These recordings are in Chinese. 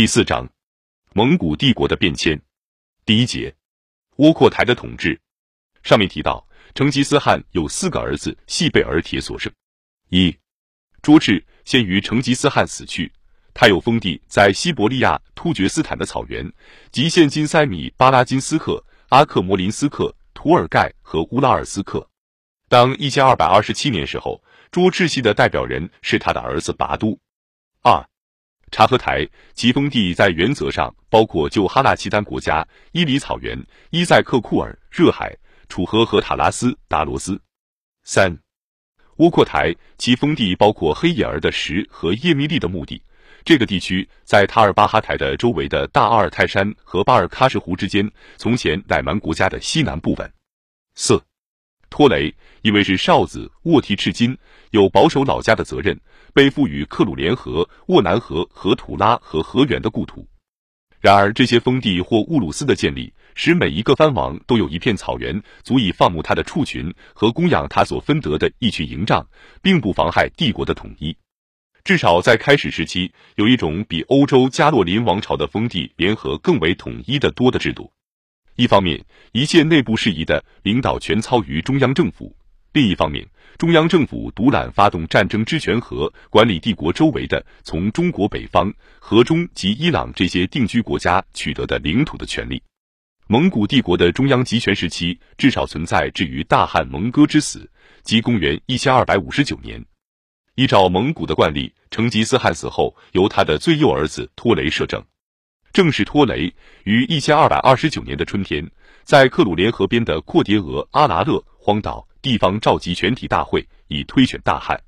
第四章，蒙古帝国的变迁。第一节，窝阔台的统治。上面提到，成吉思汗有四个儿子，系贝尔铁所生。一，卓赤先于成吉思汗死去，他有封地在西伯利亚突厥斯坦的草原，即现今塞米巴拉金斯克、阿克摩林斯克、图尔盖和乌拉尔斯克。当一千二百二十七年时候，卓赤系的代表人是他的儿子拔都。二。察合台其封地在原则上包括旧哈纳契丹国家、伊犁草原、伊塞克库尔、热海、楚河和塔拉斯、达罗斯。三，窝阔台其封地包括黑眼儿的石和叶密利的墓地。这个地区在塔尔巴哈台的周围的大阿尔泰山和巴尔喀什湖之间，从前乃蛮国家的西南部分。四，托雷因为是少子，沃提赤金有保守老家的责任。被赋予克鲁连河、沃南河和土拉和河源的故土。然而，这些封地或乌鲁斯的建立，使每一个藩王都有一片草原，足以放牧他的畜群和供养他所分得的一群营帐，并不妨害帝国的统一。至少在开始时期，有一种比欧洲加洛林王朝的封地联合更为统一的多的制度。一方面，一切内部事宜的领导权操于中央政府；另一方面，中央政府独揽发动战争之权和管理帝国周围的从中国北方、河中及伊朗这些定居国家取得的领土的权利。蒙古帝国的中央集权时期至少存在至于大汗蒙哥之死，即公元一千二百五十九年。依照蒙古的惯例，成吉思汗死后，由他的最幼儿子托雷摄政。正是托雷于一千二百二十九年的春天，在克鲁连河边的阔迭额阿拉勒荒岛。地方召集全体大会，以推选大汗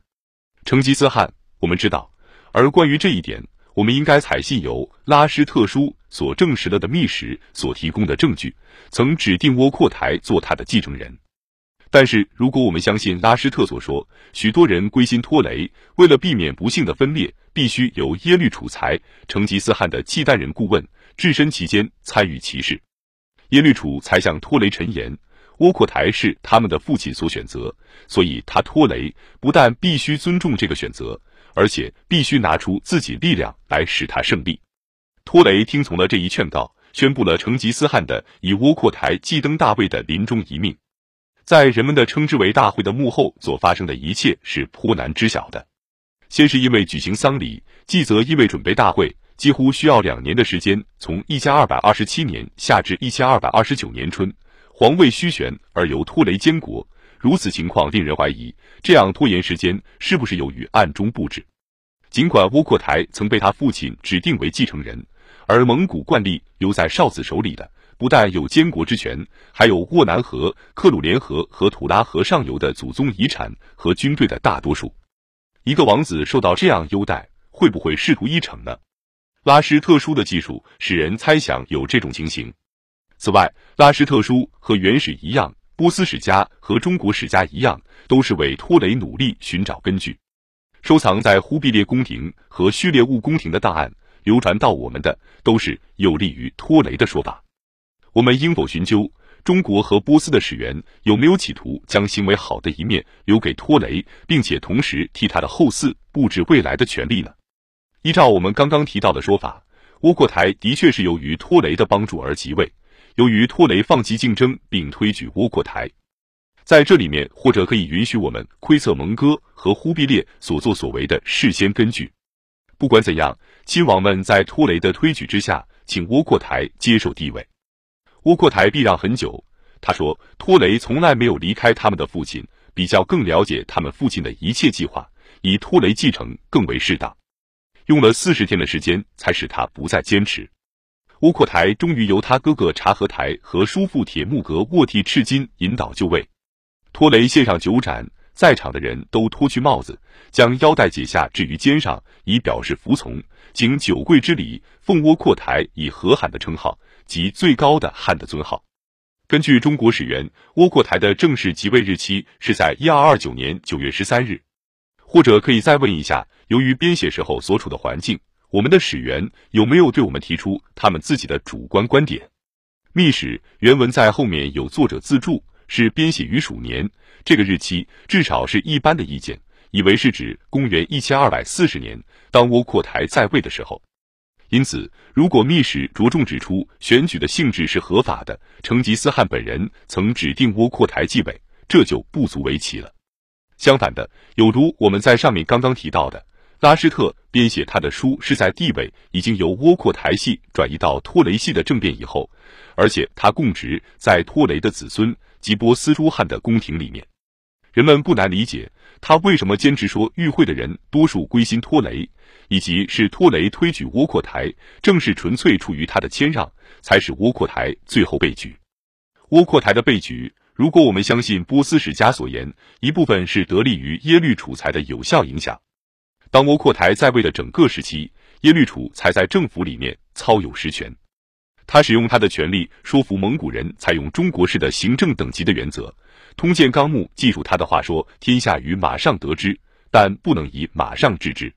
成吉思汗。我们知道，而关于这一点，我们应该采信由拉施特书所证实了的密史所提供的证据，曾指定窝阔台做他的继承人。但是，如果我们相信拉施特所说，许多人归心托雷，为了避免不幸的分裂，必须由耶律楚材，成吉思汗的契丹人顾问，置身其间参与其事。耶律楚才向托雷陈言。窝阔台是他们的父亲所选择，所以他托雷不但必须尊重这个选择，而且必须拿出自己力量来使他胜利。托雷听从了这一劝告，宣布了成吉思汗的以窝阔台继登大位的临终遗命。在人们的称之为大会的幕后所发生的一切是颇难知晓的。先是因为举行丧礼，继则因为准备大会，几乎需要两年的时间，从一千二百二十七年夏至一千二百二十九年春。皇位虚悬而由托雷监国，如此情况令人怀疑，这样拖延时间是不是由于暗中布置？尽管窝阔台曾被他父亲指定为继承人，而蒙古惯例留在少子手里的，不但有监国之权，还有沃南河、克鲁连河和土拉河上游的祖宗遗产和军队的大多数。一个王子受到这样优待，会不会仕途一成呢？拉什特殊的技术使人猜想有这种情形。此外，拉什特殊和原始一样，波斯史家和中国史家一样，都是为托雷努力寻找根据。收藏在忽必烈宫廷和序列兀宫廷的档案，流传到我们的都是有利于托雷的说法。我们应否寻究中国和波斯的史源有没有企图将行为好的一面留给托雷，并且同时替他的后嗣布置未来的权利呢？依照我们刚刚提到的说法，窝阔台的确是由于托雷的帮助而即位。由于托雷放弃竞争并推举窝阔台，在这里面或者可以允许我们窥测蒙哥和忽必烈所作所为的事先根据。不管怎样，亲王们在托雷的推举之下，请窝阔台接受地位。窝阔台避让很久，他说托雷从来没有离开他们的父亲，比较更了解他们父亲的一切计划，以托雷继承更为适当。用了四十天的时间，才使他不再坚持。窝阔台终于由他哥哥察合台和叔父铁木格沃替赤金引导就位。托雷献上酒盏，在场的人都脱去帽子，将腰带解下置于肩上，以表示服从，行九跪之礼，奉窝阔台以和罕的称号及最高的汉的尊号。根据中国史源，窝阔台的正式即位日期是在一二二九年九月十三日。或者可以再问一下，由于编写时候所处的环境。我们的史源有没有对我们提出他们自己的主观观点？秘史原文在后面有作者自注，是编写于鼠年，这个日期至少是一般的意见，以为是指公元一千二百四十年，当窝阔台在位的时候。因此，如果密史着重指出选举的性质是合法的，成吉思汗本人曾指定窝阔台继位，这就不足为奇了。相反的，有如我们在上面刚刚提到的，拉施特编写他的书是在地位已经由窝阔台系转移到托雷系的政变以后，而且他供职在托雷的子孙吉波斯诸汗的宫廷里面。人们不难理解他为什么坚持说与会的人多数归心托雷。以及是托雷推举窝阔台，正是纯粹出于他的谦让，才使窝阔台最后被举。窝阔台的被举，如果我们相信波斯史家所言，一部分是得力于耶律楚材的有效影响。当窝阔台在位的整个时期，耶律楚才在政府里面操有实权，他使用他的权力说服蒙古人采用中国式的行政等级的原则。通鉴纲目记述他的话说：“天下于马上得之，但不能以马上治之。”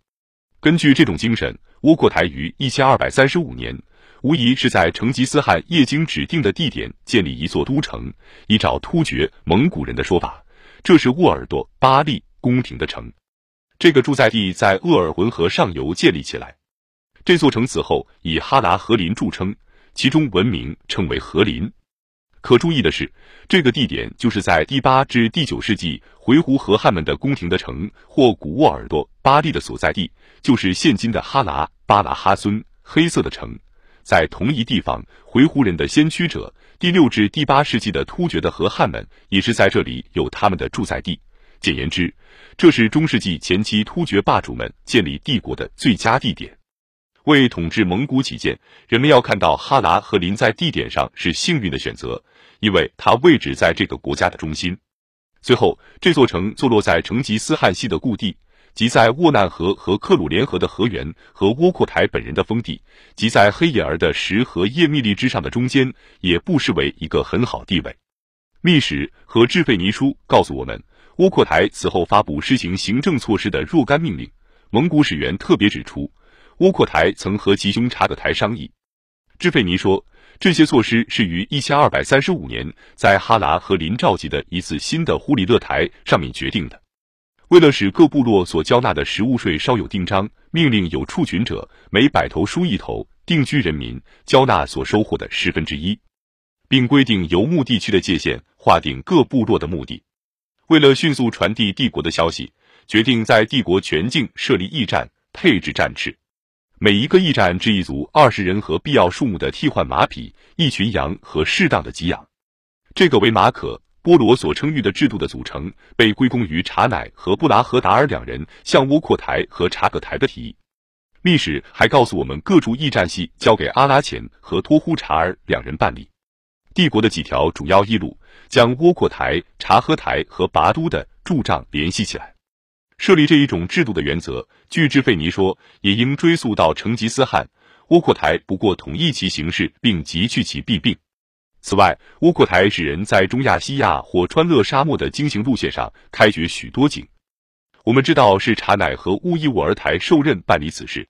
根据这种精神，窝阔台于一千二百三十五年，无疑是在成吉思汗叶经指定的地点建立一座都城。依照突厥蒙古人的说法，这是沃尔多巴利宫廷的城。这个驻在地在鄂尔浑河上游建立起来。这座城此后以哈达和林著称，其中文名称为和林。可注意的是，这个地点就是在第八至第九世纪回鹘和汉们的宫廷的城或古沃尔多巴利的所在地，就是现今的哈拉巴拉哈孙黑色的城。在同一地方，回鹘人的先驱者，第六至第八世纪的突厥的和汉们也是在这里有他们的住在地。简言之，这是中世纪前期突厥霸主们建立帝国的最佳地点。为统治蒙古起见，人们要看到哈拿和林在地点上是幸运的选择。因为它位置在这个国家的中心，最后这座城坐落在成吉思汗系的故地，即在沃难河和克鲁联合的河源和窝阔台本人的封地，即在黑眼儿的石和叶密利之上的中间，也不失为一个很好地位。密史和智费尼书告诉我们，窝阔台此后发布施行行政措施的若干命令。蒙古史员特别指出，窝阔台曾和吉凶察格台商议。智费尼说。这些措施是于一千二百三十五年在哈拉和林召集的一次新的忽里勒台上面决定的。为了使各部落所交纳的食物税稍有定章，命令有畜群者每百头输一头，定居人民交纳所收获的十分之一，并规定游牧地区的界限，划定各部落的目的。为了迅速传递帝国的消息，决定在帝国全境设立驿站，配置战士。每一个驿站置一组二十人和必要数目的替换马匹、一群羊和适当的给养。这个为马可波罗所称誉的制度的组成，被归功于查乃和布拉赫达尔两人向窝阔台和察格台的提议。历史还告诉我们，各驻驿站系交给阿拉钱和托呼查尔两人办理。帝国的几条主要驿路将窝阔台、察合台和拔都的驻帐联系起来。设立这一种制度的原则，据智费尼说，也应追溯到成吉思汗。窝阔台不过统一其形式，并急去其弊病。此外，窝阔台使人在中亚西亚或川乐沙漠的经行路线上开掘许多井。我们知道是察乃和乌伊兀儿台受任办理此事。